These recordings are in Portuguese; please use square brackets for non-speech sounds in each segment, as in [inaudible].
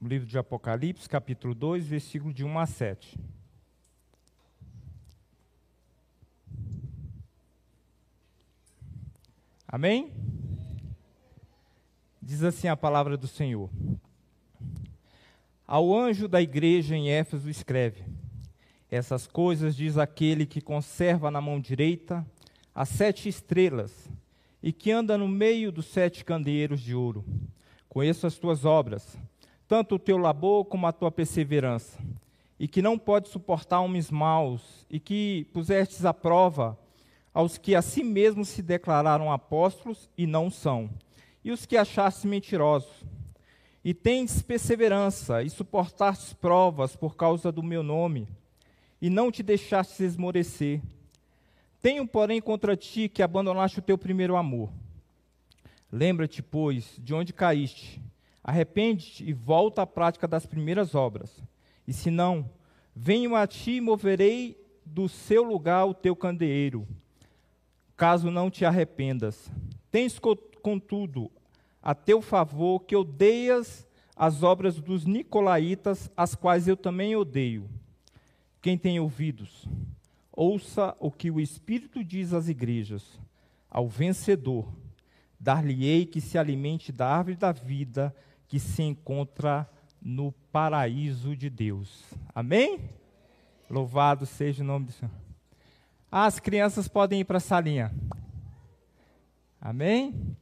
Livro de Apocalipse, capítulo 2, versículo de 1 a 7. Amém? Diz assim a palavra do Senhor. Ao anjo da igreja em Éfeso escreve: Essas coisas diz aquele que conserva na mão direita as sete estrelas e que anda no meio dos sete candeeiros de ouro. Conheço as tuas obras, tanto o teu labor como a tua perseverança, e que não pode suportar homens maus, e que pusestes à prova aos que a si mesmos se declararam apóstolos e não são, e os que achaste mentirosos. E tens perseverança e suportastes provas por causa do meu nome, e não te deixastes esmorecer. Tenho, porém, contra ti que abandonaste o teu primeiro amor. Lembra-te, pois, de onde caíste, arrepende-te e volta à prática das primeiras obras. E se não, venho a ti e moverei do seu lugar o teu candeeiro caso não te arrependas. Tens, contudo, a teu favor que odeias as obras dos nicolaítas, as quais eu também odeio. Quem tem ouvidos, ouça o que o Espírito diz às igrejas. Ao vencedor, dar-lhe-ei que se alimente da árvore da vida que se encontra no paraíso de Deus. Amém? Louvado seja o nome do Senhor. As crianças podem ir para a salinha. Amém?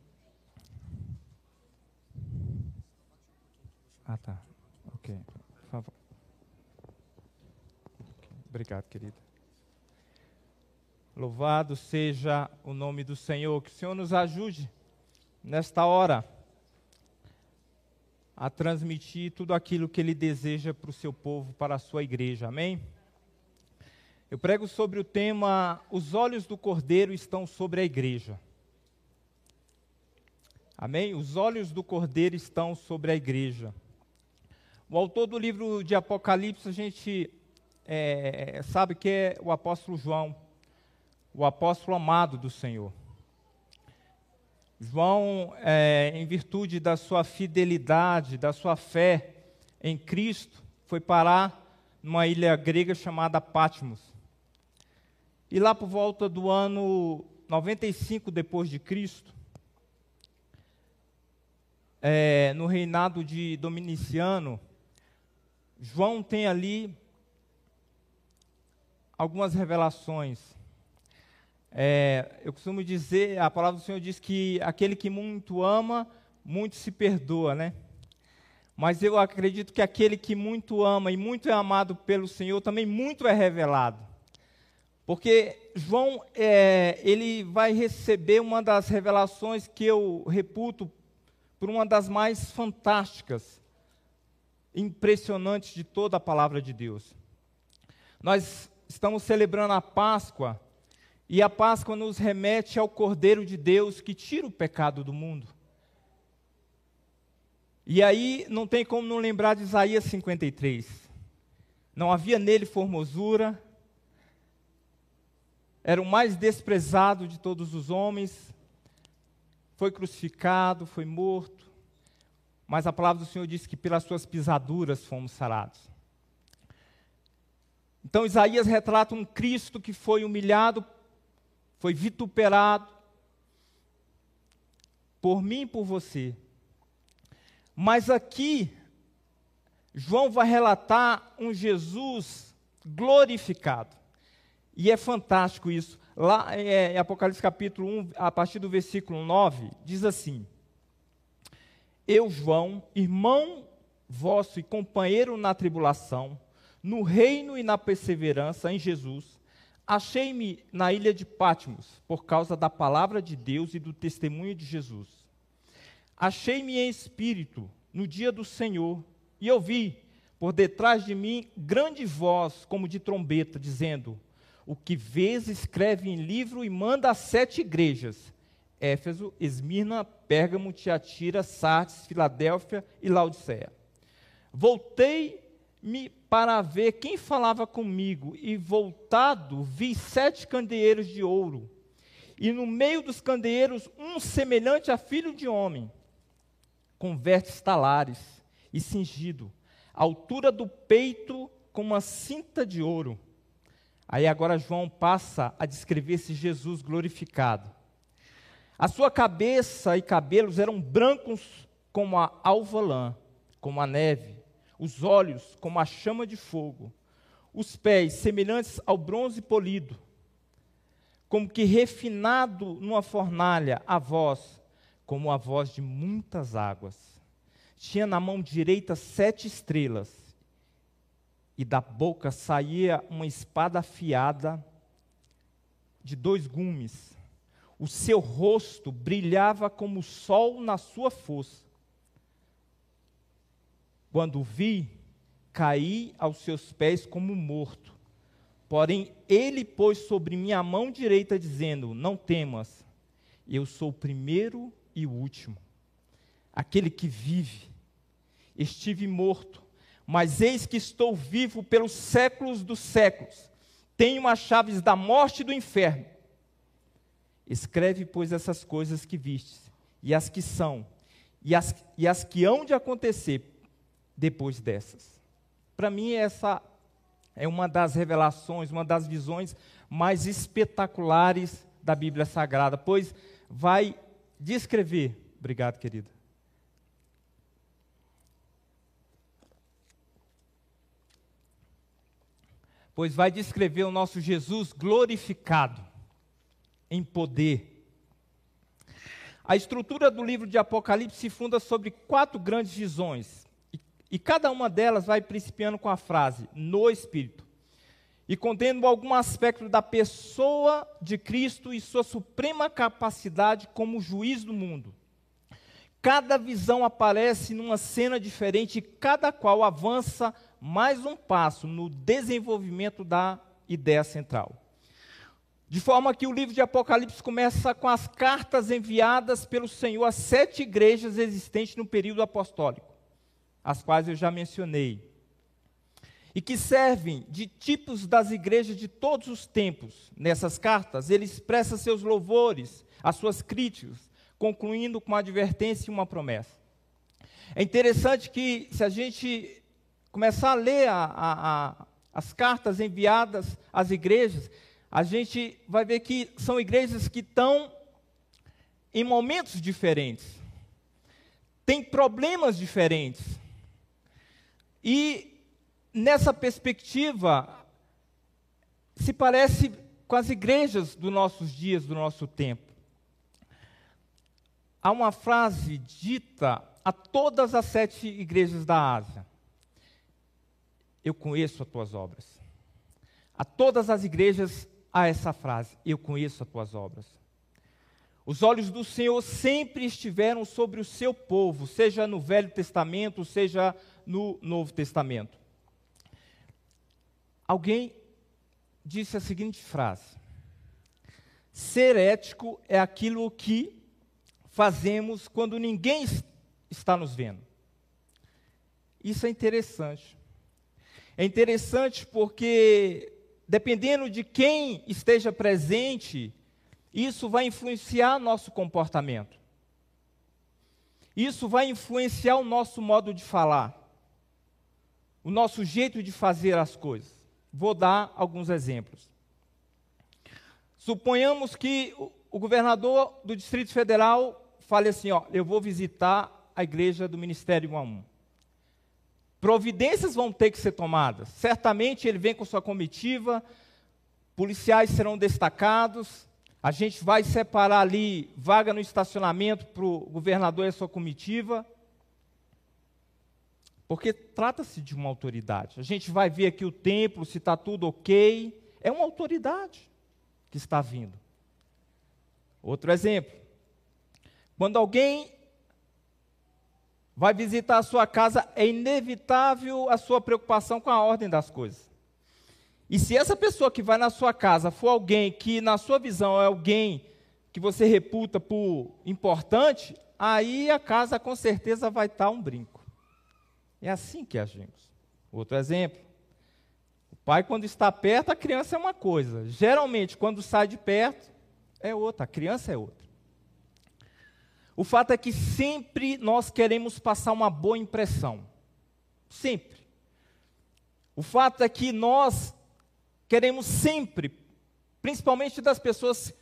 Ah, tá. Ok. Por favor. Obrigado, querida. Louvado seja o nome do Senhor. Que o Senhor nos ajude nesta hora a transmitir tudo aquilo que Ele deseja para o seu povo, para a sua igreja. Amém? Eu prego sobre o tema Os olhos do Cordeiro estão sobre a igreja. Amém? Os olhos do Cordeiro estão sobre a igreja. O autor do livro de Apocalipse, a gente é, sabe que é o apóstolo João, o apóstolo amado do Senhor. João, é, em virtude da sua fidelidade, da sua fé em Cristo, foi parar numa ilha grega chamada Patmos. E lá por volta do ano 95 depois de Cristo, é, no reinado de Dominiciano, João tem ali algumas revelações. É, eu costumo dizer, a palavra do Senhor diz que aquele que muito ama, muito se perdoa, né? Mas eu acredito que aquele que muito ama e muito é amado pelo Senhor, também muito é revelado. Porque João, é, ele vai receber uma das revelações que eu reputo por uma das mais fantásticas, impressionantes de toda a palavra de Deus. Nós estamos celebrando a Páscoa, e a Páscoa nos remete ao Cordeiro de Deus que tira o pecado do mundo. E aí não tem como não lembrar de Isaías 53. Não havia nele formosura, era o mais desprezado de todos os homens, foi crucificado, foi morto, mas a palavra do Senhor diz que pelas suas pisaduras fomos sarados. Então Isaías retrata um Cristo que foi humilhado, foi vituperado por mim e por você. Mas aqui, João vai relatar um Jesus glorificado. E é fantástico isso. Lá é, em Apocalipse capítulo 1, a partir do versículo 9, diz assim: Eu, João, irmão vosso e companheiro na tribulação, no reino e na perseverança em Jesus, achei-me na ilha de Patmos, por causa da palavra de Deus e do testemunho de Jesus. Achei-me em espírito no dia do Senhor, e ouvi por detrás de mim grande voz, como de trombeta, dizendo: o que vês, escreve em livro e manda a sete igrejas: Éfeso, Esmirna, Pérgamo, Tiatira, Sardes, Filadélfia e Laodiceia. Voltei-me para ver quem falava comigo, e voltado vi sete candeeiros de ouro, e no meio dos candeeiros um semelhante a filho de homem, com vestes talares, e cingido, à altura do peito com uma cinta de ouro. Aí agora João passa a descrever esse Jesus glorificado. A sua cabeça e cabelos eram brancos como a alva lã, como a neve, os olhos como a chama de fogo, os pés semelhantes ao bronze polido, como que refinado numa fornalha, a voz como a voz de muitas águas. Tinha na mão direita sete estrelas, e da boca saía uma espada afiada de dois gumes. O seu rosto brilhava como o sol na sua força. Quando vi, caí aos seus pés como morto. Porém, ele pôs sobre minha mão direita, dizendo: Não temas, eu sou o primeiro e o último, aquele que vive. Estive morto, mas eis que estou vivo pelos séculos dos séculos. Tenho as chaves da morte e do inferno. Escreve, pois, essas coisas que vistes, e as que são, e as, e as que hão de acontecer depois dessas. Para mim, essa é uma das revelações, uma das visões mais espetaculares da Bíblia Sagrada, pois vai descrever. Obrigado, querida. Pois vai descrever o nosso Jesus glorificado em poder. A estrutura do livro de Apocalipse se funda sobre quatro grandes visões e cada uma delas vai principiando com a frase no Espírito e contendo algum aspecto da pessoa de Cristo e sua suprema capacidade como juiz do mundo. Cada visão aparece numa cena diferente e cada qual avança mais um passo no desenvolvimento da ideia central. De forma que o livro de Apocalipse começa com as cartas enviadas pelo Senhor às sete igrejas existentes no período apostólico as quais eu já mencionei, e que servem de tipos das igrejas de todos os tempos. Nessas cartas, ele expressa seus louvores, as suas críticas, concluindo com uma advertência e uma promessa. É interessante que, se a gente começar a ler a, a, a, as cartas enviadas às igrejas, a gente vai ver que são igrejas que estão em momentos diferentes, têm problemas diferentes, e nessa perspectiva, se parece com as igrejas dos nossos dias, do nosso tempo. Há uma frase dita a todas as sete igrejas da Ásia: Eu conheço as tuas obras. A todas as igrejas há essa frase: Eu conheço as tuas obras. Os olhos do Senhor sempre estiveram sobre o seu povo, seja no Velho Testamento, seja no Novo Testamento. Alguém disse a seguinte frase: Ser ético é aquilo que fazemos quando ninguém está nos vendo. Isso é interessante. É interessante porque, dependendo de quem esteja presente, isso vai influenciar nosso comportamento. Isso vai influenciar o nosso modo de falar o nosso jeito de fazer as coisas. Vou dar alguns exemplos. Suponhamos que o governador do Distrito Federal fale assim: ó, eu vou visitar a igreja do Ministério 1 a 1. Providências vão ter que ser tomadas. Certamente ele vem com sua comitiva, policiais serão destacados, a gente vai separar ali vaga no estacionamento para o governador e a sua comitiva. Porque trata-se de uma autoridade. A gente vai ver aqui o templo, se está tudo ok. É uma autoridade que está vindo. Outro exemplo. Quando alguém vai visitar a sua casa, é inevitável a sua preocupação com a ordem das coisas. E se essa pessoa que vai na sua casa for alguém que, na sua visão, é alguém que você reputa por importante, aí a casa com certeza vai estar um brinco. É assim que agimos. Outro exemplo. O pai, quando está perto, a criança é uma coisa. Geralmente, quando sai de perto, é outra. A criança é outra. O fato é que sempre nós queremos passar uma boa impressão. Sempre. O fato é que nós queremos sempre, principalmente das pessoas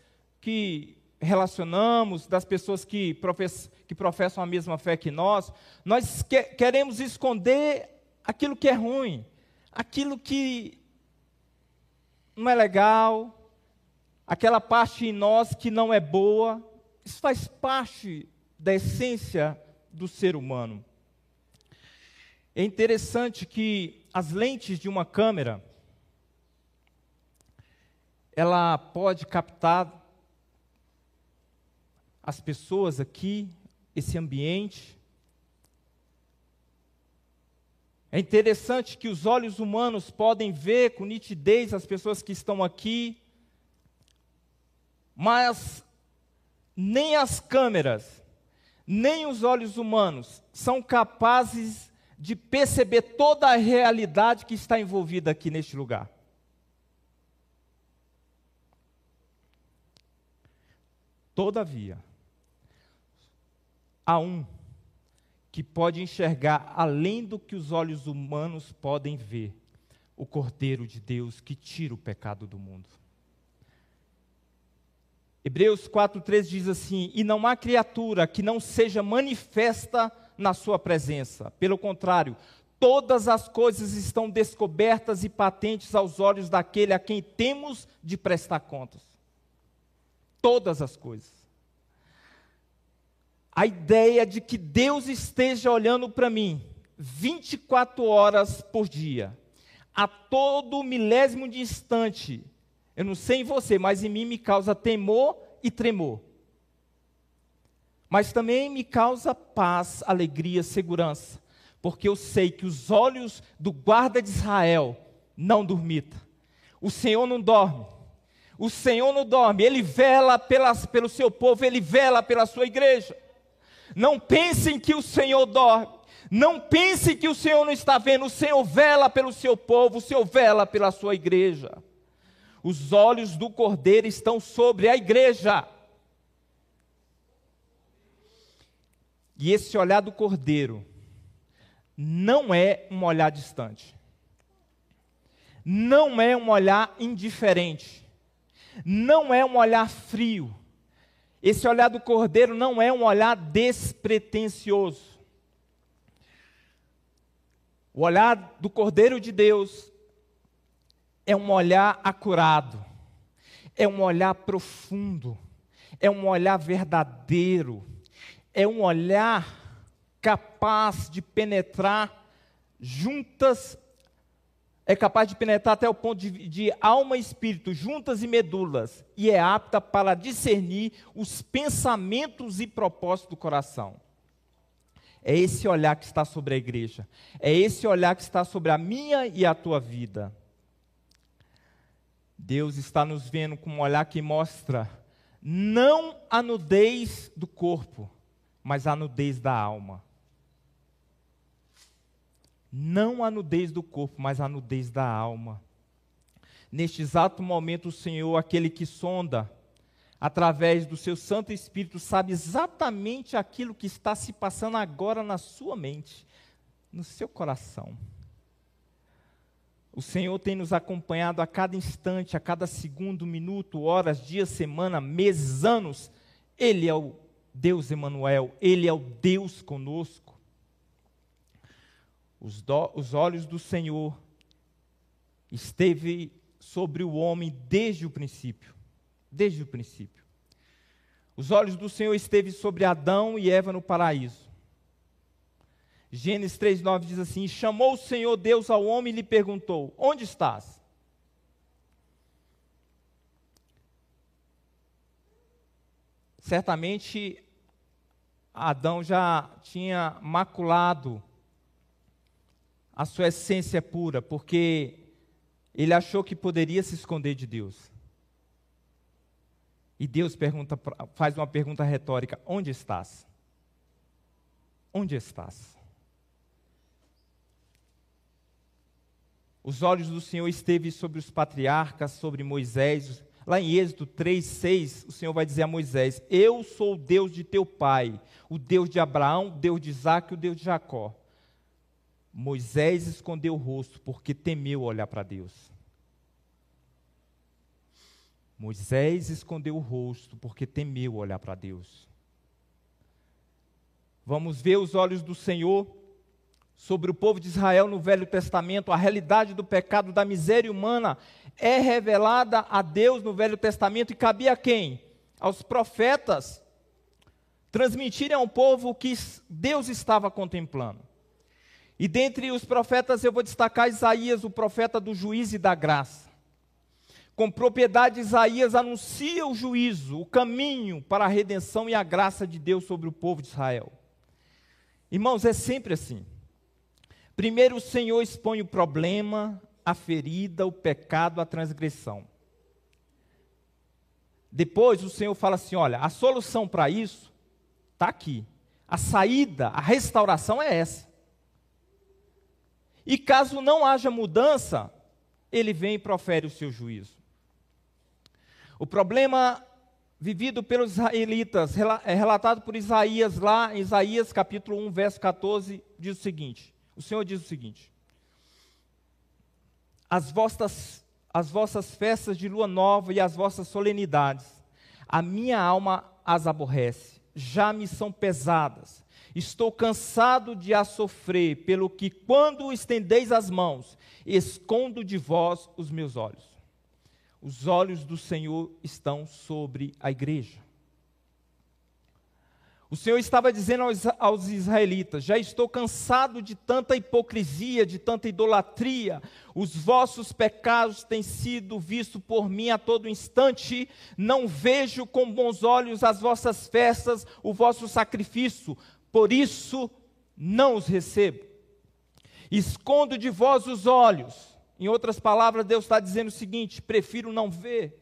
que relacionamos, das pessoas que, profess, que professam a mesma fé que nós, nós que, queremos esconder aquilo que é ruim, aquilo que não é legal, aquela parte em nós que não é boa. Isso faz parte da essência do ser humano. É interessante que as lentes de uma câmera ela pode captar as pessoas aqui, esse ambiente. É interessante que os olhos humanos podem ver com nitidez as pessoas que estão aqui, mas nem as câmeras, nem os olhos humanos são capazes de perceber toda a realidade que está envolvida aqui neste lugar. Todavia, há um que pode enxergar além do que os olhos humanos podem ver o Cordeiro de Deus que tira o pecado do mundo. Hebreus 4,3 diz assim: E não há criatura que não seja manifesta na sua presença. Pelo contrário, todas as coisas estão descobertas e patentes aos olhos daquele a quem temos de prestar contas. Todas as coisas. A ideia de que Deus esteja olhando para mim 24 horas por dia, a todo milésimo de instante. Eu não sei em você, mas em mim me causa temor e tremor mas também me causa paz, alegria, segurança, porque eu sei que os olhos do guarda de Israel não dormitam. O Senhor não dorme. O Senhor não dorme, Ele vela pelas, pelo seu povo, Ele vela pela sua igreja. Não pensem que o Senhor dorme. Não pensem que o Senhor não está vendo. O Senhor vela pelo seu povo, o Senhor vela pela sua igreja. Os olhos do Cordeiro estão sobre a igreja. E esse olhar do cordeiro não é um olhar distante. Não é um olhar indiferente. Não é um olhar frio. Esse olhar do cordeiro não é um olhar despretensioso. O olhar do cordeiro de Deus é um olhar acurado, é um olhar profundo, é um olhar verdadeiro é um olhar capaz de penetrar juntas, é capaz de penetrar até o ponto de, de alma e espírito, juntas e medulas, e é apta para discernir os pensamentos e propósitos do coração. É esse olhar que está sobre a igreja. É esse olhar que está sobre a minha e a tua vida. Deus está nos vendo com um olhar que mostra não a nudez do corpo, mas a nudez da alma. Não a nudez do corpo, mas a nudez da alma. Neste exato momento, o Senhor, aquele que sonda, através do seu Santo Espírito, sabe exatamente aquilo que está se passando agora na sua mente, no seu coração. O Senhor tem nos acompanhado a cada instante, a cada segundo, minuto, horas, dias, semana, meses, anos. Ele é o Deus Emanuel, Ele é o Deus conosco. Os, do, os olhos do Senhor esteve sobre o homem desde o princípio, desde o princípio. Os olhos do Senhor esteve sobre Adão e Eva no paraíso. Gênesis 3:9 diz assim: "Chamou o Senhor Deus ao homem e lhe perguntou: Onde estás?" Certamente Adão já tinha maculado a sua essência pura, porque ele achou que poderia se esconder de Deus. E Deus pergunta, faz uma pergunta retórica: Onde estás? Onde estás? Os olhos do Senhor esteve sobre os patriarcas, sobre Moisés, Lá em Êxodo 3, 6, o Senhor vai dizer a Moisés: Eu sou o Deus de teu pai, o Deus de Abraão, o Deus de Isaac o Deus de Jacó. Moisés escondeu o rosto porque temeu olhar para Deus. Moisés escondeu o rosto porque temeu olhar para Deus. Vamos ver os olhos do Senhor sobre o povo de Israel no Velho Testamento, a realidade do pecado, da miséria humana é revelada a Deus no Velho Testamento e cabia a quem? Aos profetas transmitirem ao povo o que Deus estava contemplando. E dentre os profetas eu vou destacar Isaías, o profeta do juízo e da graça. Com propriedade, Isaías anuncia o juízo, o caminho para a redenção e a graça de Deus sobre o povo de Israel. Irmãos, é sempre assim. Primeiro o Senhor expõe o problema, a ferida, o pecado, a transgressão. Depois o Senhor fala assim: olha, a solução para isso está aqui. A saída, a restauração é essa. E caso não haja mudança, ele vem e profere o seu juízo. O problema vivido pelos israelitas, é relatado por Isaías lá, em Isaías capítulo 1, verso 14, diz o seguinte: o Senhor diz o seguinte: As vossas, as vossas festas de lua nova e as vossas solenidades, a minha alma as aborrece, já me são pesadas. Estou cansado de as sofrer, pelo que, quando estendeis as mãos, escondo de vós os meus olhos. Os olhos do Senhor estão sobre a igreja. O Senhor estava dizendo aos, aos, israelitas: Já estou cansado de tanta hipocrisia, de tanta idolatria. Os vossos pecados têm sido vistos por mim a todo instante. Não vejo com bons olhos as vossas festas, o vosso sacrifício. Por isso não os recebo. Escondo de vós os olhos. Em outras palavras, Deus está dizendo o seguinte: prefiro não ver.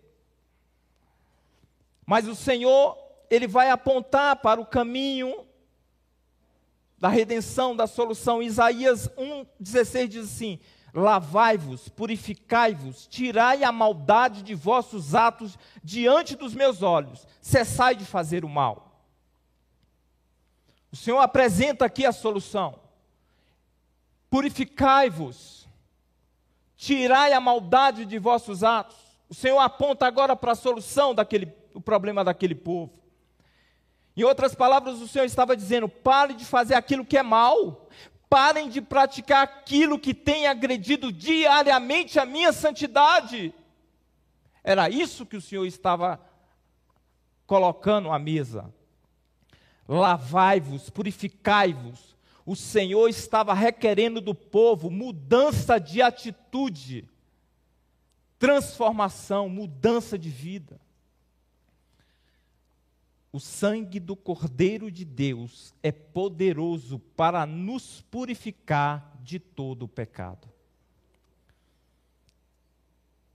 Mas o Senhor ele vai apontar para o caminho da redenção, da solução. Isaías 1,16 diz assim: Lavai-vos, purificai-vos, tirai a maldade de vossos atos diante dos meus olhos, cessai de fazer o mal. O Senhor apresenta aqui a solução. Purificai-vos, tirai a maldade de vossos atos. O Senhor aponta agora para a solução daquele, o problema daquele povo. Em outras palavras, o Senhor estava dizendo: pare de fazer aquilo que é mal, parem de praticar aquilo que tem agredido diariamente a minha santidade. Era isso que o Senhor estava colocando à mesa. Lavai-vos, purificai-vos. O Senhor estava requerendo do povo mudança de atitude, transformação, mudança de vida. O sangue do Cordeiro de Deus é poderoso para nos purificar de todo o pecado.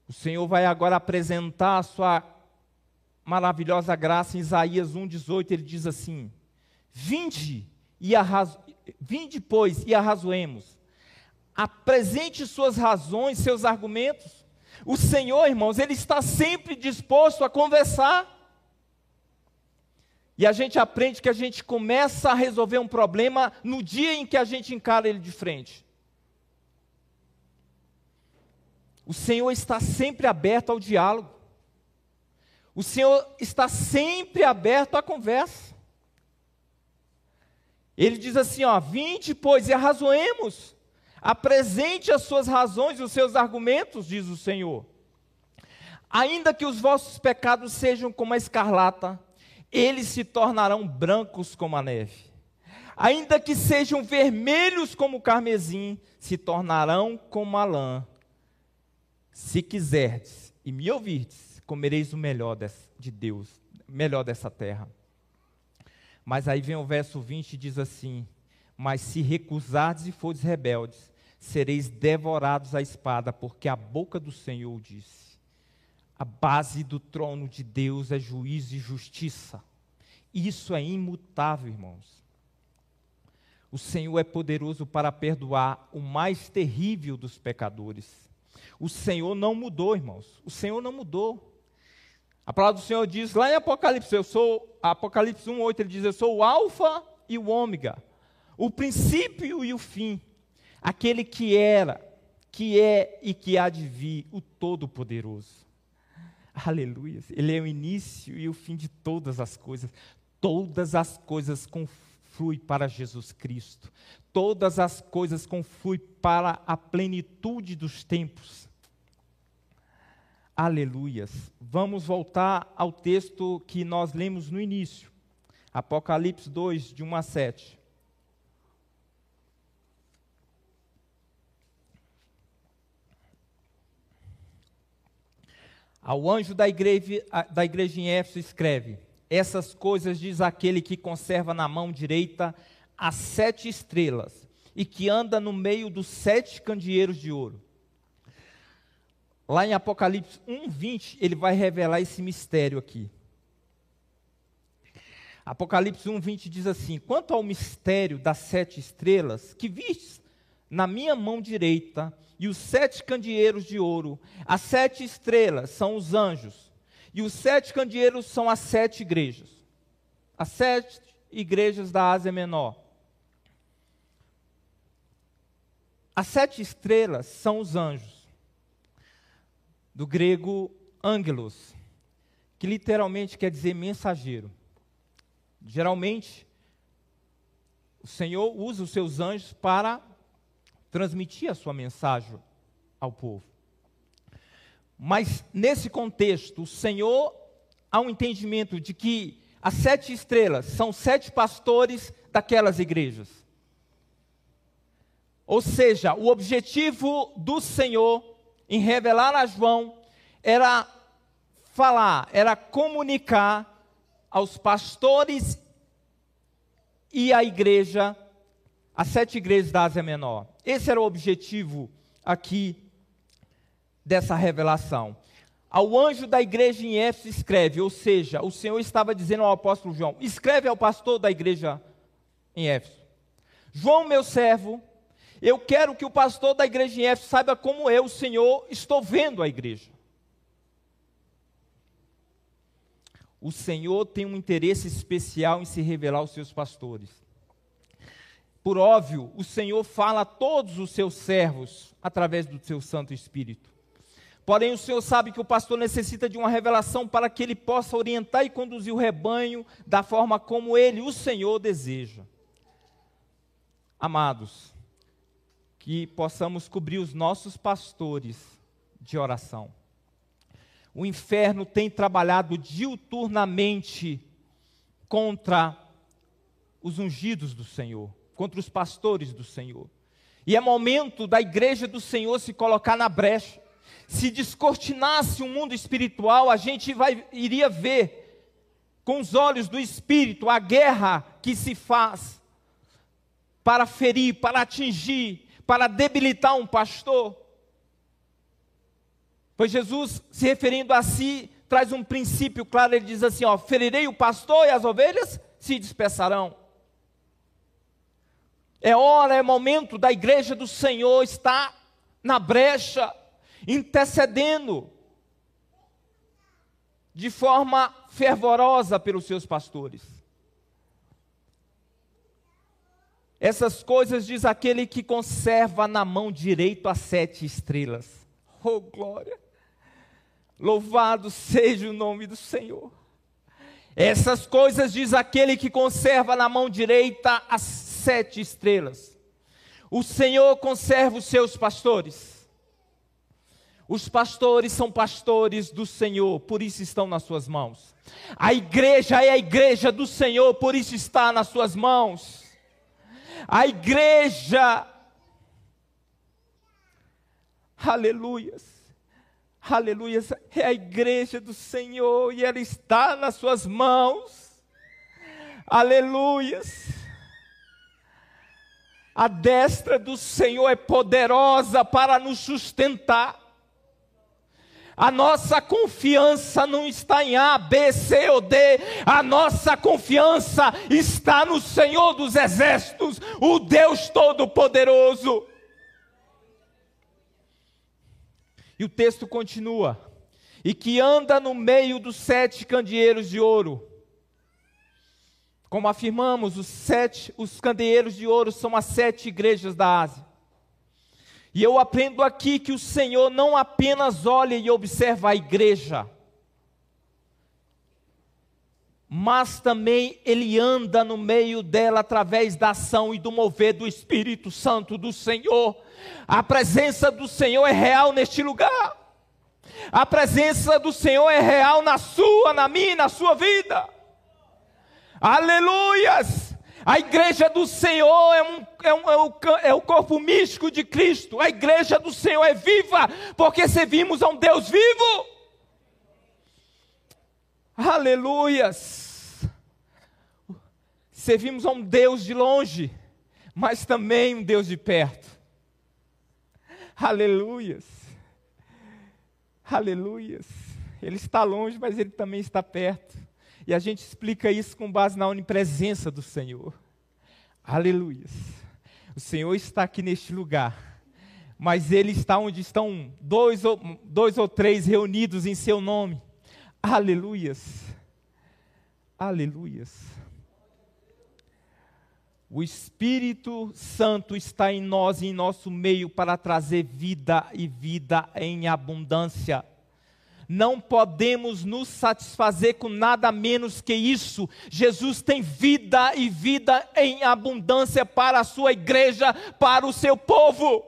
O Senhor vai agora apresentar a sua maravilhosa graça em Isaías 1,18. Ele diz assim: Vinde, e arraso... Vinde, pois, e arrazoemos. Apresente suas razões, seus argumentos. O Senhor, irmãos, Ele está sempre disposto a conversar. E a gente aprende que a gente começa a resolver um problema no dia em que a gente encara ele de frente. O Senhor está sempre aberto ao diálogo. O Senhor está sempre aberto à conversa. Ele diz assim: ó, vinde, pois, e arrazoemos. Apresente as suas razões e os seus argumentos, diz o Senhor. Ainda que os vossos pecados sejam como a escarlata, eles se tornarão brancos como a neve. Ainda que sejam vermelhos como o carmesim, se tornarão como a lã. Se quiserdes e me ouvirdes, comereis o melhor de Deus, melhor dessa terra. Mas aí vem o verso 20 e diz assim: Mas se recusardes e fordes rebeldes, sereis devorados à espada, porque a boca do Senhor disse. A base do trono de Deus é juízo e justiça. Isso é imutável, irmãos. O Senhor é poderoso para perdoar o mais terrível dos pecadores. O Senhor não mudou, irmãos. O Senhor não mudou. A palavra do Senhor diz lá em Apocalipse, eu sou Apocalipse 1:8, ele diz: "Eu sou o alfa e o ômega, o princípio e o fim, aquele que era, que é e que há de vir, o Todo-Poderoso. Aleluia. Ele é o início e o fim de todas as coisas. Todas as coisas confluem para Jesus Cristo. Todas as coisas confluem para a plenitude dos tempos. Aleluias. Vamos voltar ao texto que nós lemos no início. Apocalipse 2, de 1 a 7. Ao anjo da igreja, da igreja em Éfeso escreve: Essas coisas diz aquele que conserva na mão direita as sete estrelas e que anda no meio dos sete candeeiros de ouro. Lá em Apocalipse 1:20, ele vai revelar esse mistério aqui. Apocalipse 1:20 diz assim: Quanto ao mistério das sete estrelas que vistes na minha mão direita e os sete candeeiros de ouro, as sete estrelas são os anjos e os sete candeeiros são as sete igrejas, as sete igrejas da Ásia Menor. As sete estrelas são os anjos do grego angelos, que literalmente quer dizer mensageiro. Geralmente, o Senhor usa os seus anjos para transmitir a sua mensagem ao povo. Mas nesse contexto, o Senhor há um entendimento de que as sete estrelas são sete pastores daquelas igrejas. Ou seja, o objetivo do Senhor em revelar a João era falar, era comunicar aos pastores e à igreja, as sete igrejas da Ásia Menor. Esse era o objetivo aqui dessa revelação. Ao anjo da igreja em Éfeso escreve, ou seja, o Senhor estava dizendo ao apóstolo João: escreve ao pastor da igreja em Éfeso. João, meu servo, eu quero que o pastor da igreja em Éfeso saiba como eu, o Senhor, estou vendo a igreja. O Senhor tem um interesse especial em se revelar aos seus pastores. Por óbvio, o Senhor fala a todos os seus servos através do seu Santo Espírito. Porém, o Senhor sabe que o pastor necessita de uma revelação para que ele possa orientar e conduzir o rebanho da forma como ele, o Senhor, deseja. Amados, que possamos cobrir os nossos pastores de oração. O inferno tem trabalhado diuturnamente contra os ungidos do Senhor, contra os pastores do Senhor. E é momento da igreja do Senhor se colocar na brecha. Se descortinasse o mundo espiritual, a gente vai, iria ver com os olhos do espírito a guerra que se faz para ferir, para atingir, para debilitar um pastor. Pois Jesus, se referindo a si, traz um princípio claro, ele diz assim: ó, ferirei o pastor e as ovelhas se dispersarão. É hora, é momento da igreja do Senhor estar na brecha, intercedendo de forma fervorosa pelos seus pastores. Essas coisas diz aquele que conserva na mão direita as sete estrelas. Oh, glória! Louvado seja o nome do Senhor. Essas coisas diz aquele que conserva na mão direita as sete estrelas. O Senhor conserva os seus pastores. Os pastores são pastores do Senhor, por isso estão nas suas mãos. A igreja é a igreja do Senhor, por isso está nas suas mãos. A igreja, aleluias, aleluias, é a igreja do Senhor e ela está nas suas mãos, aleluias. A destra do Senhor é poderosa para nos sustentar. A nossa confiança não está em A, B, C ou D. A nossa confiança está no Senhor dos Exércitos, o Deus Todo-Poderoso. E o texto continua: e que anda no meio dos sete candeeiros de ouro. Como afirmamos, os sete, os candeeiros de ouro são as sete igrejas da Ásia. E eu aprendo aqui que o Senhor não apenas olha e observa a igreja, mas também ele anda no meio dela através da ação e do mover do Espírito Santo do Senhor. A presença do Senhor é real neste lugar. A presença do Senhor é real na sua, na minha, na sua vida. Aleluias! A igreja do Senhor é, um, é, um, é, o, é o corpo místico de Cristo. A igreja do Senhor é viva, porque servimos a um Deus vivo. Aleluias! Servimos a um Deus de longe, mas também um Deus de perto. Aleluias! Aleluias! Ele está longe, mas ele também está perto. E a gente explica isso com base na onipresença do Senhor. Aleluia. O Senhor está aqui neste lugar, mas Ele está onde estão dois ou, dois ou três reunidos em Seu nome. Aleluias. Aleluias. O Espírito Santo está em nós em nosso meio para trazer vida e vida em abundância não podemos nos satisfazer com nada menos que isso. Jesus tem vida e vida em abundância para a sua igreja, para o seu povo.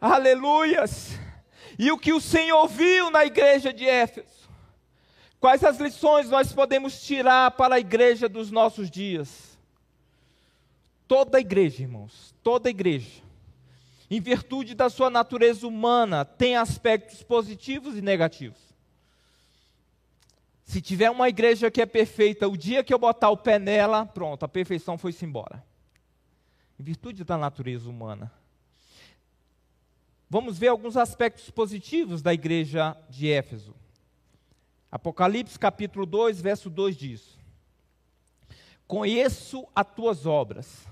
Aleluias! E o que o Senhor viu na igreja de Éfeso? Quais as lições nós podemos tirar para a igreja dos nossos dias? Toda a igreja, irmãos, toda a igreja em virtude da sua natureza humana, tem aspectos positivos e negativos. Se tiver uma igreja que é perfeita, o dia que eu botar o pé nela, pronto, a perfeição foi-se embora. Em virtude da natureza humana. Vamos ver alguns aspectos positivos da igreja de Éfeso. Apocalipse capítulo 2, verso 2 diz: Conheço as tuas obras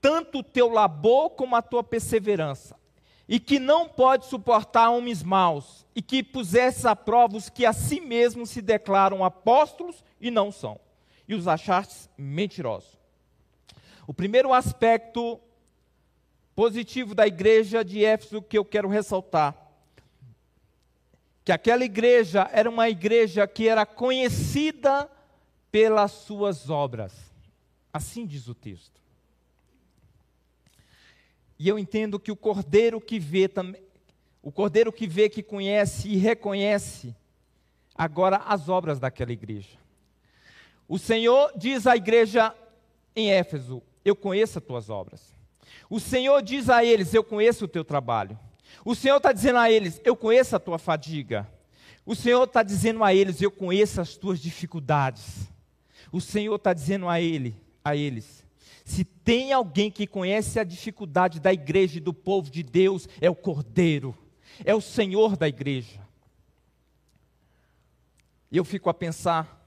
tanto o teu labor como a tua perseverança, e que não pode suportar homens maus, e que pusesse a prova os que a si mesmos se declaram apóstolos e não são, e os achaste mentirosos. O primeiro aspecto positivo da igreja de Éfeso que eu quero ressaltar, que aquela igreja era uma igreja que era conhecida pelas suas obras. Assim diz o texto. E eu entendo que o cordeiro que vê também, o cordeiro que vê, que conhece e reconhece agora as obras daquela igreja. O Senhor diz à igreja em Éfeso: Eu conheço as tuas obras. O Senhor diz a eles: Eu conheço o teu trabalho. O Senhor está dizendo a eles: Eu conheço a tua fadiga. O Senhor está dizendo a eles: Eu conheço as tuas dificuldades. O Senhor está dizendo a ele, a eles: se tem alguém que conhece a dificuldade da igreja e do povo de Deus, é o Cordeiro, é o Senhor da igreja. E eu fico a pensar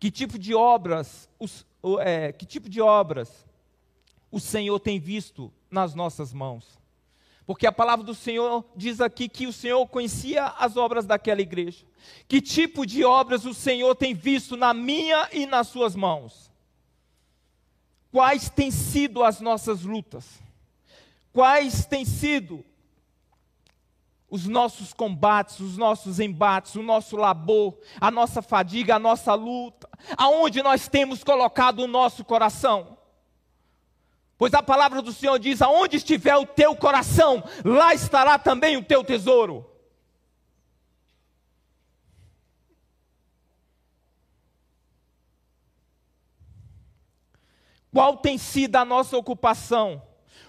que tipo de obras, os, é, que tipo de obras o Senhor tem visto nas nossas mãos. Porque a palavra do Senhor diz aqui que o Senhor conhecia as obras daquela igreja. Que tipo de obras o Senhor tem visto na minha e nas suas mãos? Quais têm sido as nossas lutas, quais têm sido os nossos combates, os nossos embates, o nosso labor, a nossa fadiga, a nossa luta, aonde nós temos colocado o nosso coração. Pois a palavra do Senhor diz: aonde estiver o teu coração, lá estará também o teu tesouro. Qual tem sido a nossa ocupação?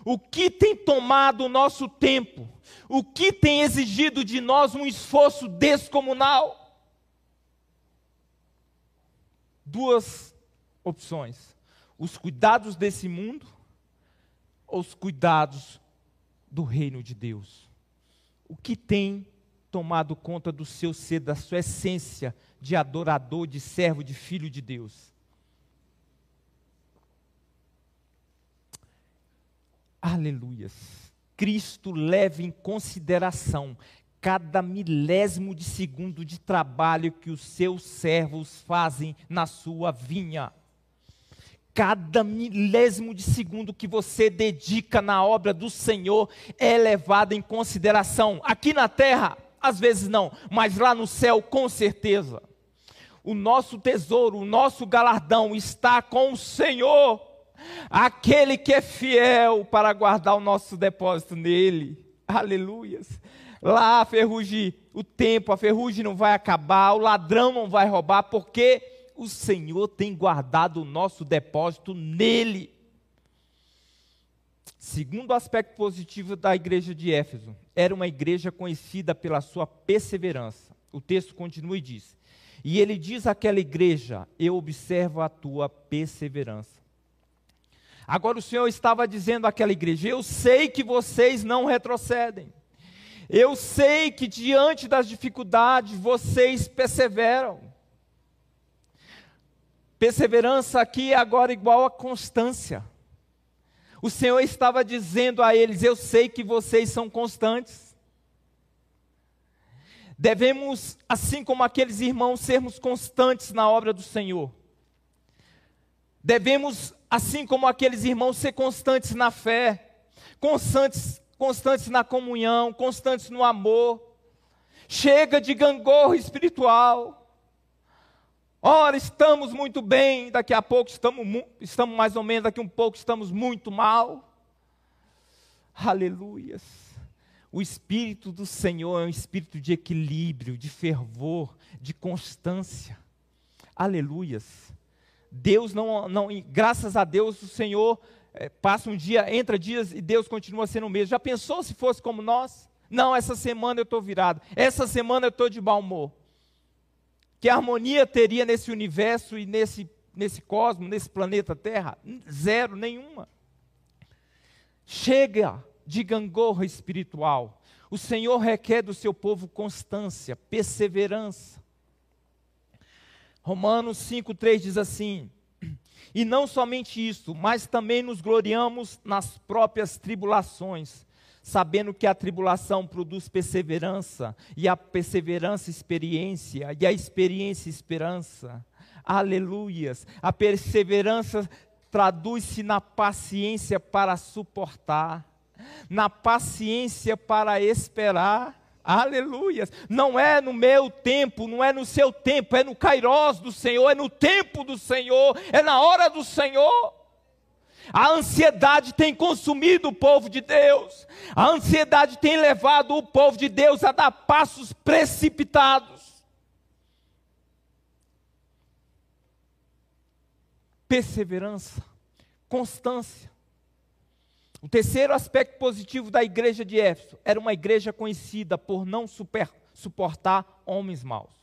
O que tem tomado o nosso tempo? O que tem exigido de nós um esforço descomunal? Duas opções: os cuidados desse mundo ou os cuidados do reino de Deus. O que tem tomado conta do seu ser, da sua essência de adorador, de servo, de filho de Deus? Aleluias. Cristo leva em consideração cada milésimo de segundo de trabalho que os seus servos fazem na sua vinha. Cada milésimo de segundo que você dedica na obra do Senhor é levado em consideração. Aqui na terra, às vezes não, mas lá no céu, com certeza. O nosso tesouro, o nosso galardão está com o Senhor, aquele que é fiel para guardar o nosso depósito nele. Aleluias. Lá a ferrugem, o tempo, a ferrugem não vai acabar, o ladrão não vai roubar, porque o Senhor tem guardado o nosso depósito nele. Segundo aspecto positivo da igreja de Éfeso, era uma igreja conhecida pela sua perseverança. O texto continua e diz: E ele diz àquela igreja: Eu observo a tua perseverança. Agora o Senhor estava dizendo àquela igreja: Eu sei que vocês não retrocedem. Eu sei que diante das dificuldades vocês perseveram. Perseverança aqui é agora igual a constância. O Senhor estava dizendo a eles: Eu sei que vocês são constantes. Devemos, assim como aqueles irmãos, sermos constantes na obra do Senhor. Devemos, assim como aqueles irmãos, ser constantes na fé, constantes, constantes na comunhão, constantes no amor. Chega de gangorra espiritual. Ora, estamos muito bem, daqui a pouco estamos, estamos mais ou menos, daqui a um pouco estamos muito mal. Aleluias. O Espírito do Senhor é um espírito de equilíbrio, de fervor, de constância. Aleluias. Deus não, não graças a Deus, o Senhor é, passa um dia, entra dias e Deus continua sendo o mesmo. Já pensou se fosse como nós? Não, essa semana eu estou virado, essa semana eu estou de bom humor. Que harmonia teria nesse universo e nesse, nesse cosmos, nesse planeta Terra? Zero, nenhuma. Chega de gangorra espiritual. O Senhor requer do seu povo constância, perseverança. Romanos 5,3 diz assim: E não somente isso, mas também nos gloriamos nas próprias tribulações, sabendo que a tribulação produz perseverança, e a perseverança, experiência, e a experiência, esperança. Aleluias! A perseverança traduz-se na paciência para suportar, na paciência para esperar. Aleluias! Não é no meu tempo, não é no seu tempo, é no kairós do Senhor, é no tempo do Senhor, é na hora do Senhor. A ansiedade tem consumido o povo de Deus. A ansiedade tem levado o povo de Deus a dar passos precipitados. Perseverança, constância. O terceiro aspecto positivo da igreja de Éfeso era uma igreja conhecida por não super, suportar homens maus.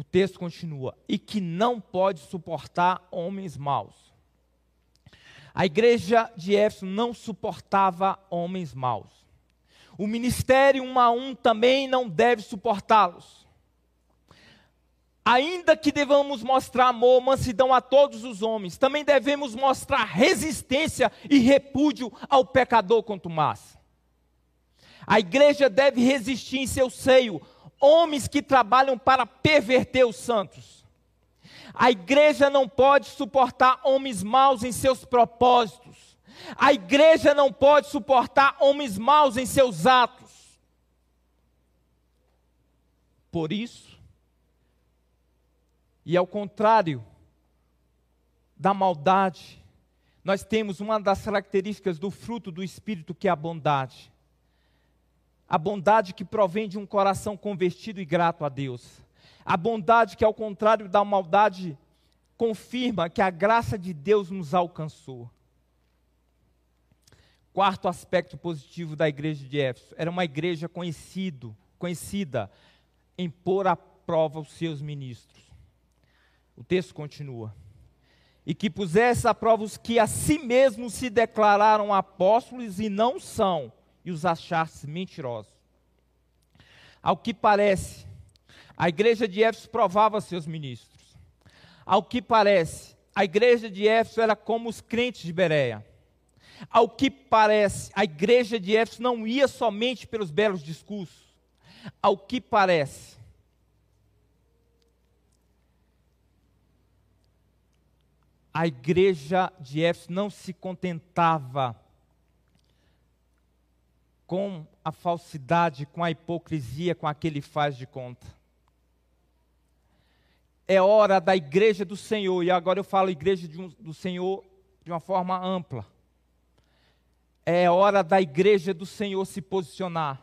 o texto continua, e que não pode suportar homens maus. A igreja de Éfeso não suportava homens maus. O ministério um a um também não deve suportá-los. Ainda que devamos mostrar amor, mansidão a todos os homens, também devemos mostrar resistência e repúdio ao pecador contumaz. A igreja deve resistir em seu seio homens que trabalham para perverter os santos. A igreja não pode suportar homens maus em seus propósitos. A igreja não pode suportar homens maus em seus atos. Por isso, e ao contrário da maldade, nós temos uma das características do fruto do Espírito que é a bondade a bondade que provém de um coração convertido e grato a Deus. A bondade que, ao contrário da maldade, confirma que a graça de Deus nos alcançou. Quarto aspecto positivo da igreja de Éfeso: era uma igreja conhecido, conhecida em pôr à prova os seus ministros. O texto continua. E que pusesse à prova os que a si mesmos se declararam apóstolos e não são, e os achasse mentirosos. Ao que parece, a igreja de Éfeso provava seus ministros. Ao que parece, a igreja de Éfeso era como os crentes de Bereia. Ao que parece, a igreja de Éfeso não ia somente pelos belos discursos. Ao que parece, a igreja de Éfeso não se contentava com a falsidade, com a hipocrisia, com aquele faz de conta. É hora da igreja do Senhor, e agora eu falo igreja um, do Senhor de uma forma ampla. É hora da igreja do Senhor se posicionar.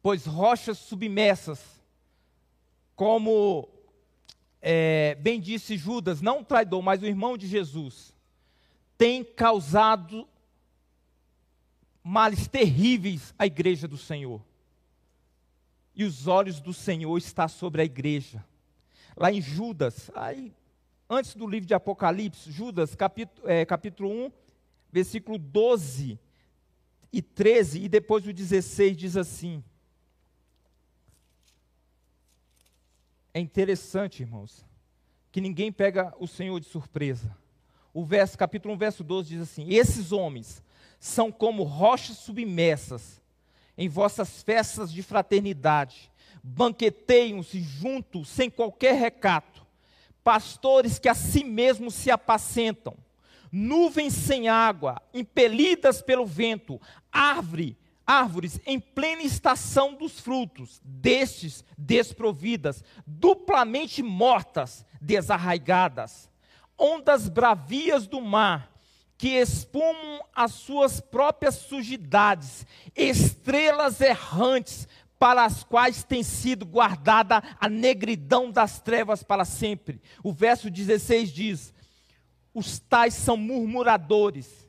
Pois rochas submersas, como é, bem disse Judas, não o traidor, mas o irmão de Jesus, tem causado males terríveis à igreja do Senhor. E os olhos do Senhor estão sobre a igreja. Lá em Judas, aí, antes do livro de Apocalipse, Judas, capítulo, é, capítulo 1, versículo 12 e 13, e depois o 16 diz assim. É interessante, irmãos, que ninguém pega o Senhor de surpresa. O verso, capítulo 1, verso 12 diz assim: Esses homens são como rochas submersas em vossas festas de fraternidade. Banqueteiam-se juntos sem qualquer recato. Pastores que a si mesmos se apacentam. Nuvens sem água, impelidas pelo vento. Árvore, árvores em plena estação dos frutos, destes desprovidas, duplamente mortas, desarraigadas. Ondas bravias do mar, que espumam as suas próprias sujidades, estrelas errantes, para as quais tem sido guardada a negridão das trevas para sempre. O verso 16 diz: Os tais são murmuradores,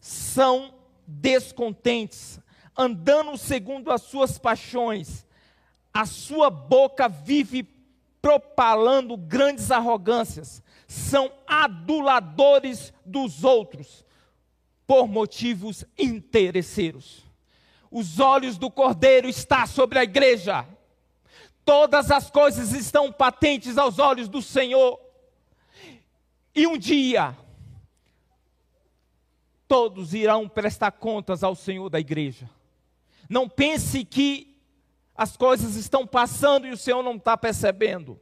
são descontentes, andando segundo as suas paixões, a sua boca vive propalando grandes arrogâncias, são aduladores dos outros por motivos interesseiros. Os olhos do Cordeiro estão sobre a igreja. Todas as coisas estão patentes aos olhos do Senhor. E um dia todos irão prestar contas ao Senhor da igreja. Não pense que as coisas estão passando e o Senhor não está percebendo.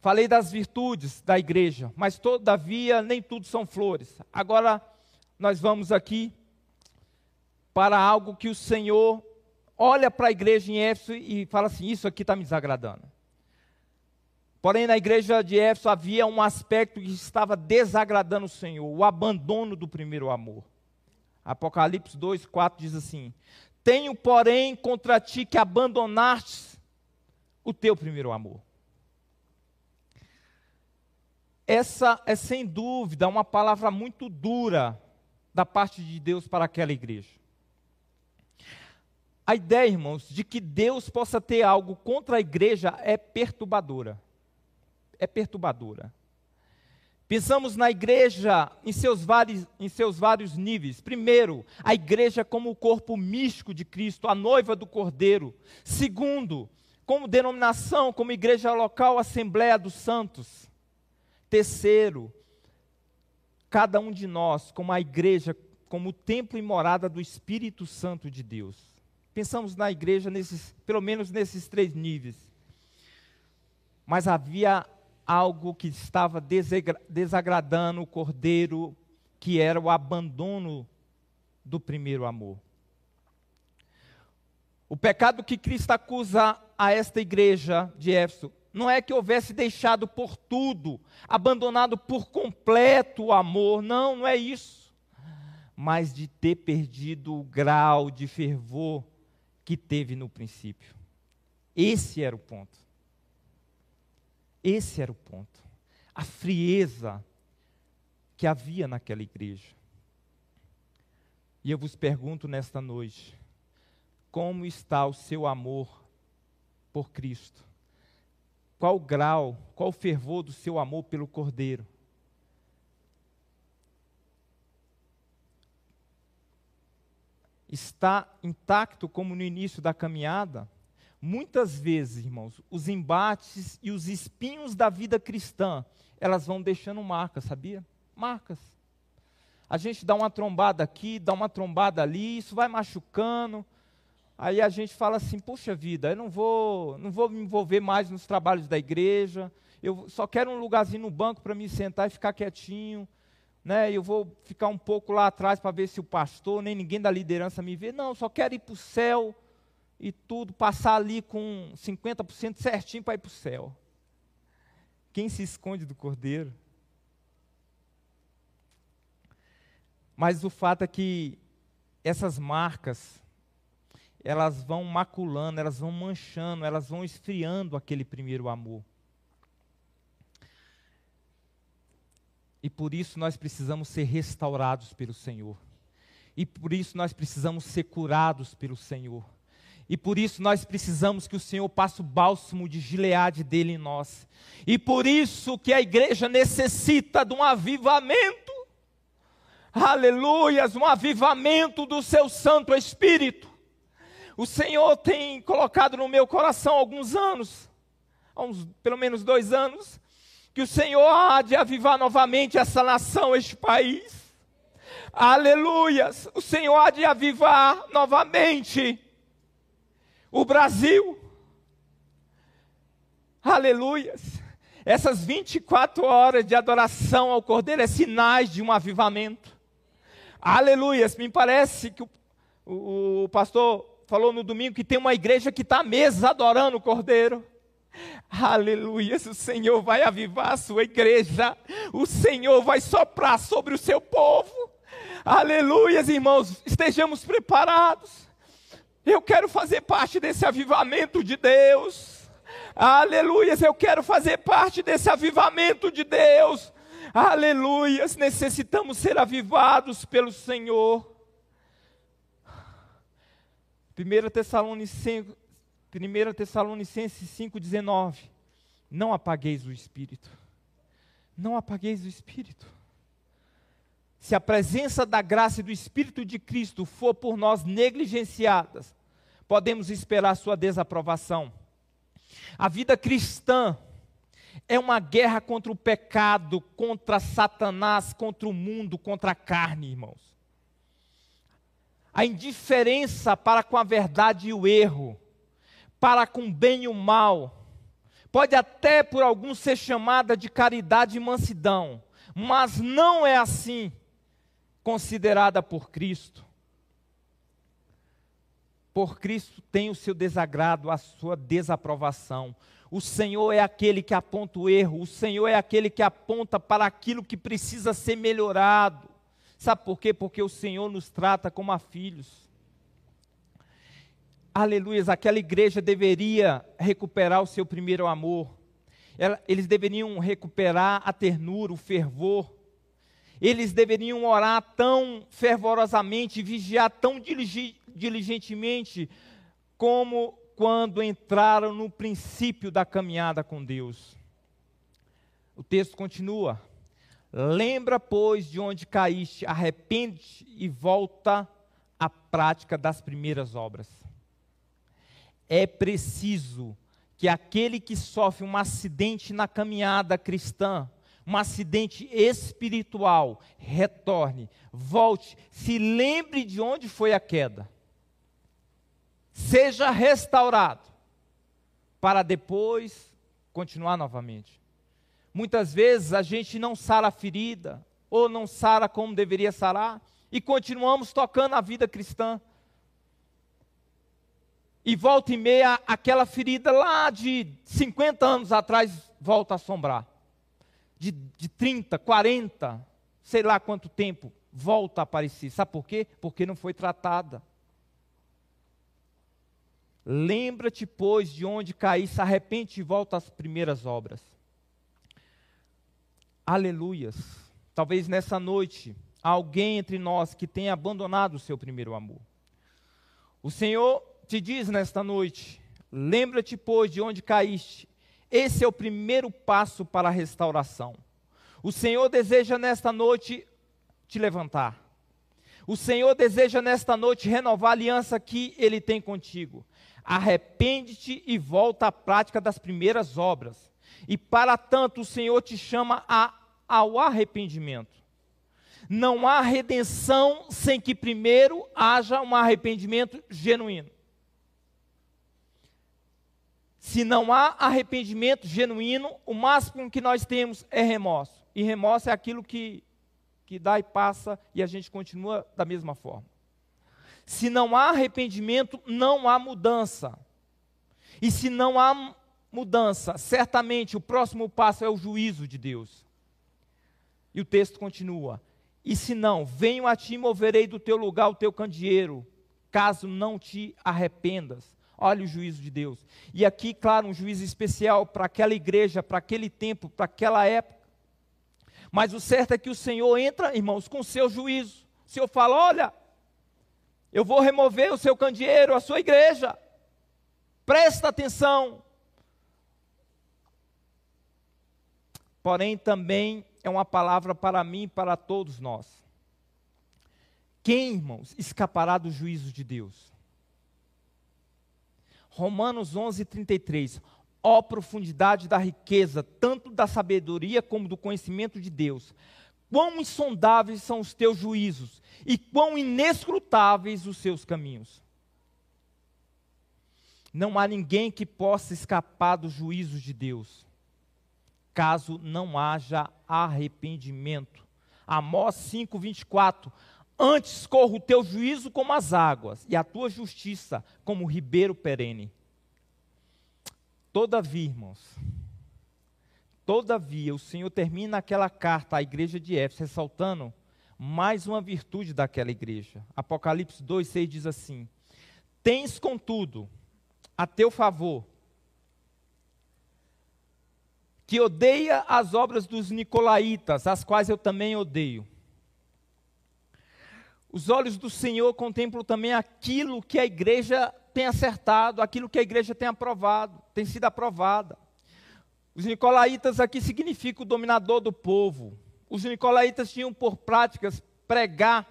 Falei das virtudes da igreja, mas todavia nem tudo são flores. Agora nós vamos aqui para algo que o Senhor olha para a igreja em Éfeso e fala assim: Isso aqui está me desagradando. Porém, na igreja de Éfeso havia um aspecto que estava desagradando o Senhor: o abandono do primeiro amor. Apocalipse 2, 4 diz assim: Tenho, porém, contra ti que abandonaste o teu primeiro amor. Essa é sem dúvida uma palavra muito dura da parte de Deus para aquela igreja. A ideia, irmãos, de que Deus possa ter algo contra a igreja é perturbadora. É perturbadora. Pensamos na igreja em seus, vários, em seus vários níveis. Primeiro, a igreja como o corpo místico de Cristo, a noiva do Cordeiro. Segundo, como denominação, como igreja local, Assembleia dos Santos. Terceiro, cada um de nós, como a igreja, como templo e morada do Espírito Santo de Deus. Pensamos na igreja nesses, pelo menos nesses três níveis. Mas havia algo que estava desagradando o cordeiro, que era o abandono do primeiro amor. O pecado que Cristo acusa a esta igreja de Éfeso não é que houvesse deixado por tudo, abandonado por completo o amor, não, não é isso. Mas de ter perdido o grau de fervor que teve no princípio. Esse era o ponto. Esse era o ponto. A frieza que havia naquela igreja. E eu vos pergunto nesta noite: como está o seu amor por Cristo? Qual o grau, qual o fervor do seu amor pelo Cordeiro? Está intacto como no início da caminhada? Muitas vezes, irmãos, os embates e os espinhos da vida cristã, elas vão deixando marcas, sabia? Marcas. A gente dá uma trombada aqui, dá uma trombada ali, isso vai machucando, Aí a gente fala assim, puxa vida, eu não vou, não vou me envolver mais nos trabalhos da igreja, eu só quero um lugarzinho no banco para me sentar e ficar quietinho, né? Eu vou ficar um pouco lá atrás para ver se o pastor, nem ninguém da liderança me vê. Não, só quero ir para o céu e tudo, passar ali com 50% certinho para ir para o céu. Quem se esconde do cordeiro? Mas o fato é que essas marcas, elas vão maculando, elas vão manchando, elas vão esfriando aquele primeiro amor. E por isso nós precisamos ser restaurados pelo Senhor. E por isso nós precisamos ser curados pelo Senhor. E por isso nós precisamos que o Senhor passe o bálsamo de Gileade dele em nós. E por isso que a igreja necessita de um avivamento. Aleluias, um avivamento do seu Santo Espírito. O Senhor tem colocado no meu coração alguns anos, há uns, pelo menos dois anos, que o Senhor há de avivar novamente essa nação, este país. Aleluias! O Senhor há de avivar novamente o Brasil. Aleluias! Essas 24 horas de adoração ao Cordeiro é sinais de um avivamento. Aleluias! Me parece que o, o, o pastor falou no domingo que tem uma igreja que está mesa adorando o Cordeiro. Aleluia, o Senhor vai avivar a sua igreja, o Senhor vai soprar sobre o seu povo. Aleluia, irmãos, estejamos preparados. Eu quero fazer parte desse avivamento de Deus. Aleluia, eu quero fazer parte desse avivamento de Deus. Aleluia, necessitamos ser avivados pelo Senhor. 1 Tessalonicenses 1 Tessalonicenses 5,19. Não apagueis o espírito. Não apagueis o espírito. Se a presença da graça e do Espírito de Cristo for por nós negligenciadas, podemos esperar sua desaprovação. A vida cristã é uma guerra contra o pecado, contra Satanás, contra o mundo, contra a carne, irmãos. A indiferença para com a verdade e o erro para com o bem e o mal. Pode até por alguns ser chamada de caridade e mansidão, mas não é assim considerada por Cristo. Por Cristo tem o seu desagrado, a sua desaprovação. O Senhor é aquele que aponta o erro, o Senhor é aquele que aponta para aquilo que precisa ser melhorado. Sabe por quê? Porque o Senhor nos trata como a filhos aleluias, aquela igreja deveria recuperar o seu primeiro amor. Eles deveriam recuperar a ternura, o fervor. Eles deveriam orar tão fervorosamente, vigiar tão diligentemente, como quando entraram no princípio da caminhada com Deus. O texto continua: Lembra, pois, de onde caíste, arrepende e volta à prática das primeiras obras é preciso que aquele que sofre um acidente na caminhada cristã, um acidente espiritual, retorne, volte, se lembre de onde foi a queda, seja restaurado, para depois continuar novamente. Muitas vezes a gente não sara a ferida, ou não sara como deveria sarar, e continuamos tocando a vida cristã e volta e meia aquela ferida lá de 50 anos atrás volta a assombrar. De, de 30, 40, sei lá quanto tempo, volta a aparecer. Sabe por quê? Porque não foi tratada. Lembra-te, pois, de onde caíste, arrepende e volta às primeiras obras. Aleluias. Talvez nessa noite, alguém entre nós que tenha abandonado o seu primeiro amor. O Senhor te diz nesta noite: lembra-te, pois, de onde caíste. Esse é o primeiro passo para a restauração. O Senhor deseja nesta noite te levantar. O Senhor deseja nesta noite renovar a aliança que Ele tem contigo. Arrepende-te e volta à prática das primeiras obras. E para tanto o Senhor te chama a, ao arrependimento. Não há redenção sem que primeiro haja um arrependimento genuíno. Se não há arrependimento genuíno, o máximo que nós temos é remorso. E remorso é aquilo que, que dá e passa e a gente continua da mesma forma. Se não há arrependimento, não há mudança. E se não há mudança, certamente o próximo passo é o juízo de Deus. E o texto continua: E se não, venho a ti e moverei do teu lugar o teu candeeiro, caso não te arrependas. Olha o juízo de Deus. E aqui, claro, um juízo especial para aquela igreja, para aquele tempo, para aquela época. Mas o certo é que o Senhor entra, irmãos, com seu juízo. O Senhor fala: olha, eu vou remover o seu candeeiro, a sua igreja. Presta atenção. Porém, também é uma palavra para mim e para todos nós. Quem, irmãos, escapará do juízo de Deus? Romanos 11, 33. Ó profundidade da riqueza, tanto da sabedoria como do conhecimento de Deus. Quão insondáveis são os teus juízos e quão inescrutáveis os seus caminhos. Não há ninguém que possa escapar dos juízos de Deus, caso não haja arrependimento. Amós 5, 24. Antes corra o teu juízo como as águas, e a tua justiça como o ribeiro perene. Todavia, irmãos, todavia, o Senhor termina aquela carta à igreja de Éfeso, ressaltando mais uma virtude daquela igreja. Apocalipse 2, 6 diz assim: Tens, contudo, a teu favor, que odeia as obras dos nicolaítas, as quais eu também odeio os olhos do Senhor contemplam também aquilo que a igreja tem acertado, aquilo que a igreja tem aprovado, tem sido aprovada. Os nicolaítas aqui significam o dominador do povo. Os nicolaítas tinham por práticas pregar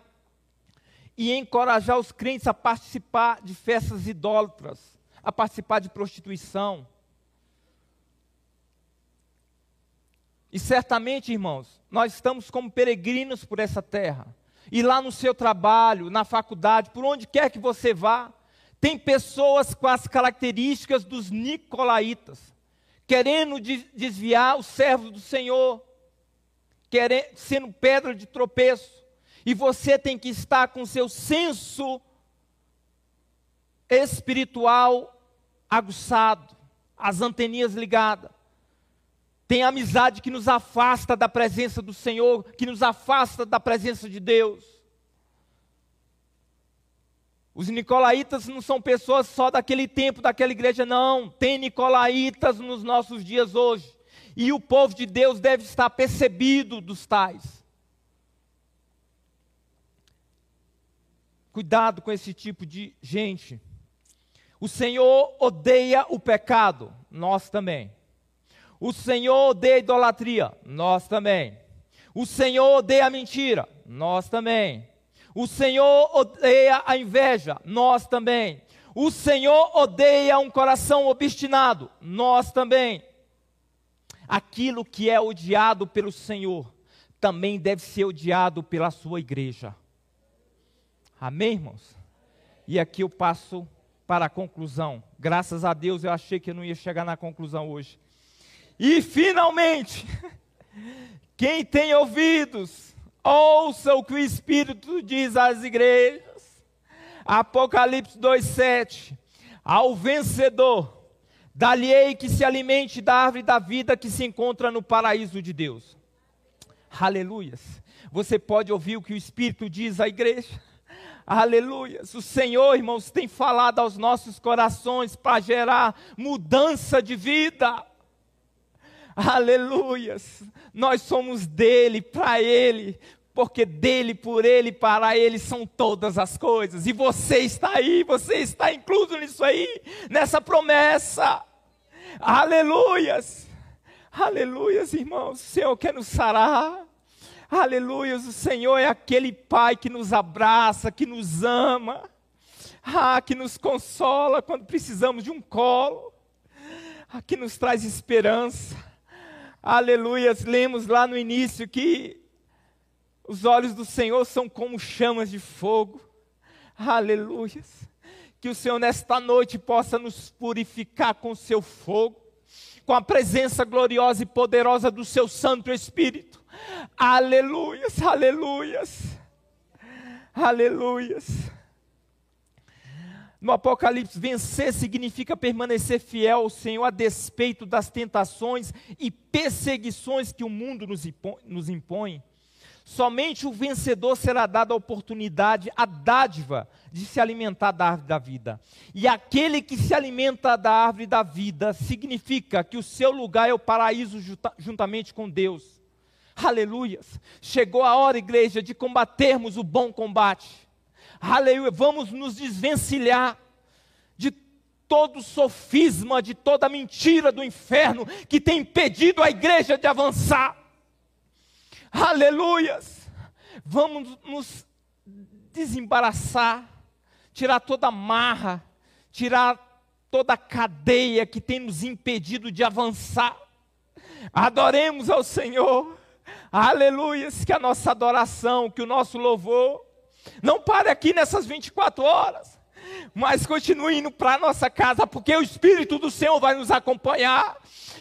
e encorajar os crentes a participar de festas idólatras, a participar de prostituição. E certamente, irmãos, nós estamos como peregrinos por essa terra e lá no seu trabalho, na faculdade, por onde quer que você vá, tem pessoas com as características dos nicolaítas, querendo desviar os servos do Senhor, querendo, sendo pedra de tropeço. E você tem que estar com seu senso espiritual aguçado, as anteninhas ligadas. Tem amizade que nos afasta da presença do Senhor, que nos afasta da presença de Deus. Os nicolaítas não são pessoas só daquele tempo, daquela igreja, não. Tem nicolaítas nos nossos dias hoje. E o povo de Deus deve estar percebido dos tais. Cuidado com esse tipo de gente. O Senhor odeia o pecado, nós também. O Senhor odeia a idolatria, nós também. O Senhor odeia a mentira, nós também. O Senhor odeia a inveja, nós também. O Senhor odeia um coração obstinado, nós também. Aquilo que é odiado pelo Senhor também deve ser odiado pela sua igreja. Amém, irmãos? E aqui eu passo para a conclusão. Graças a Deus eu achei que eu não ia chegar na conclusão hoje. E finalmente, [laughs] quem tem ouvidos, ouça o que o Espírito diz às igrejas. Apocalipse 2,7. Ao vencedor, dali que se alimente da árvore da vida que se encontra no paraíso de Deus. Aleluias. Você pode ouvir o que o Espírito diz à igreja? Aleluias. O Senhor, irmãos, tem falado aos nossos corações para gerar mudança de vida. Aleluias! Nós somos dele, para ele, porque dele, por ele, para ele são todas as coisas. E você está aí, você está incluso nisso aí, nessa promessa. Aleluias! Aleluias, irmãos. O Senhor quer nos sarar. Aleluias, o Senhor é aquele Pai que nos abraça, que nos ama, ah, que nos consola quando precisamos de um colo, ah, que nos traz esperança. Aleluias, lemos lá no início que os olhos do Senhor são como chamas de fogo. Aleluias. Que o Senhor nesta noite possa nos purificar com seu fogo, com a presença gloriosa e poderosa do seu Santo Espírito. Aleluias, aleluias, aleluias. No Apocalipse, vencer significa permanecer fiel ao Senhor a despeito das tentações e perseguições que o mundo nos impõe. Somente o vencedor será dado a oportunidade, a dádiva de se alimentar da árvore da vida. E aquele que se alimenta da árvore da vida significa que o seu lugar é o paraíso juntamente com Deus. Aleluias. Chegou a hora, igreja, de combatermos o bom combate. Aleluia. Vamos nos desvencilhar de todo sofisma, de toda mentira do inferno que tem impedido a igreja de avançar. Aleluias! Vamos nos desembaraçar, tirar toda marra, tirar toda cadeia que tem nos impedido de avançar. Adoremos ao Senhor. Aleluias! Que a nossa adoração, que o nosso louvor não pare aqui nessas 24 horas, mas continue indo para a nossa casa, porque o Espírito do Senhor vai nos acompanhar.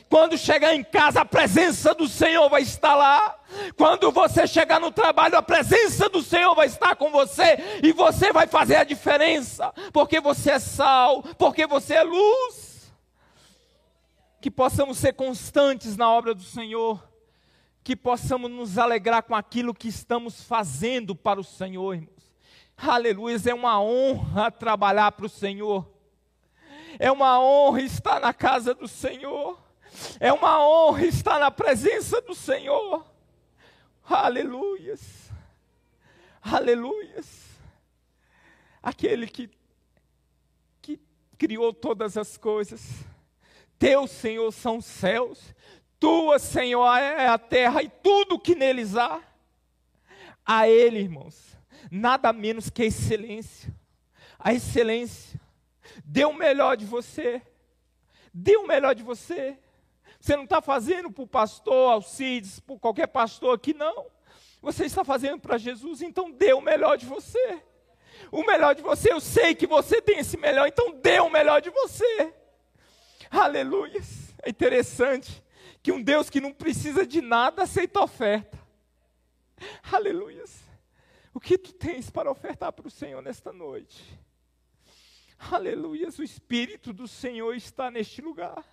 Quando chegar em casa, a presença do Senhor vai estar lá. Quando você chegar no trabalho, a presença do Senhor vai estar com você. E você vai fazer a diferença. Porque você é sal, porque você é luz. Que possamos ser constantes na obra do Senhor. Que possamos nos alegrar com aquilo que estamos fazendo para o Senhor, irmãos. Aleluia, é uma honra trabalhar para o Senhor. É uma honra estar na casa do Senhor. É uma honra estar na presença do Senhor. Aleluias. Aleluias. Aquele que, que criou todas as coisas. Teu, Senhor, são os céus. Tua, Senhor, é a terra e tudo que neles há. A Ele, irmãos, nada menos que a excelência. A excelência. Dê o melhor de você. Dê o melhor de você. Você não está fazendo para o pastor Alcides, por qualquer pastor aqui, não. Você está fazendo para Jesus, então dê o melhor de você. O melhor de você, eu sei que você tem esse melhor, então dê o melhor de você. Aleluia. É interessante que um Deus que não precisa de nada aceita oferta. Aleluia. O que tu tens para ofertar para o Senhor nesta noite? Aleluia. O Espírito do Senhor está neste lugar.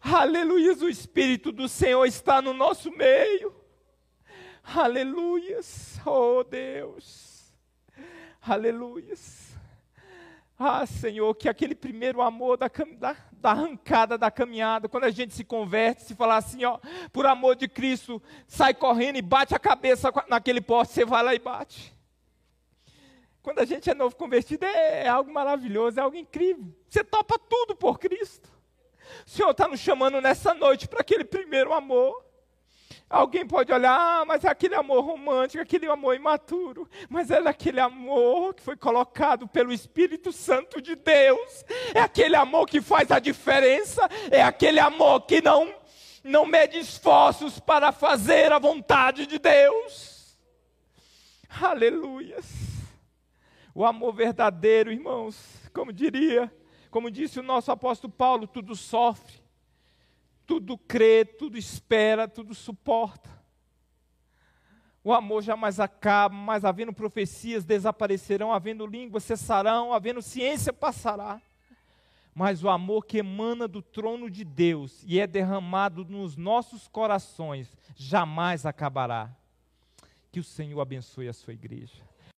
Aleluia, o Espírito do Senhor está no nosso meio. Aleluias, oh Deus. Aleluias. Ah, Senhor, que aquele primeiro amor da, da, da, arrancada da caminhada, quando a gente se converte, se falar assim, ó, por amor de Cristo, sai correndo e bate a cabeça naquele poste, você vai lá e bate. Quando a gente é novo convertido, é, é algo maravilhoso, é algo incrível. Você topa tudo por Cristo. O Senhor está nos chamando nessa noite para aquele primeiro amor. Alguém pode olhar, ah, mas é aquele amor romântico, aquele amor imaturo. Mas é aquele amor que foi colocado pelo Espírito Santo de Deus. É aquele amor que faz a diferença. É aquele amor que não, não mede esforços para fazer a vontade de Deus. Aleluias. O amor verdadeiro, irmãos, como diria como disse o nosso apóstolo Paulo, tudo sofre, tudo crê, tudo espera, tudo suporta. O amor jamais acaba, mas havendo profecias desaparecerão, havendo línguas cessarão, havendo ciência passará. Mas o amor que emana do trono de Deus e é derramado nos nossos corações jamais acabará. Que o Senhor abençoe a sua igreja.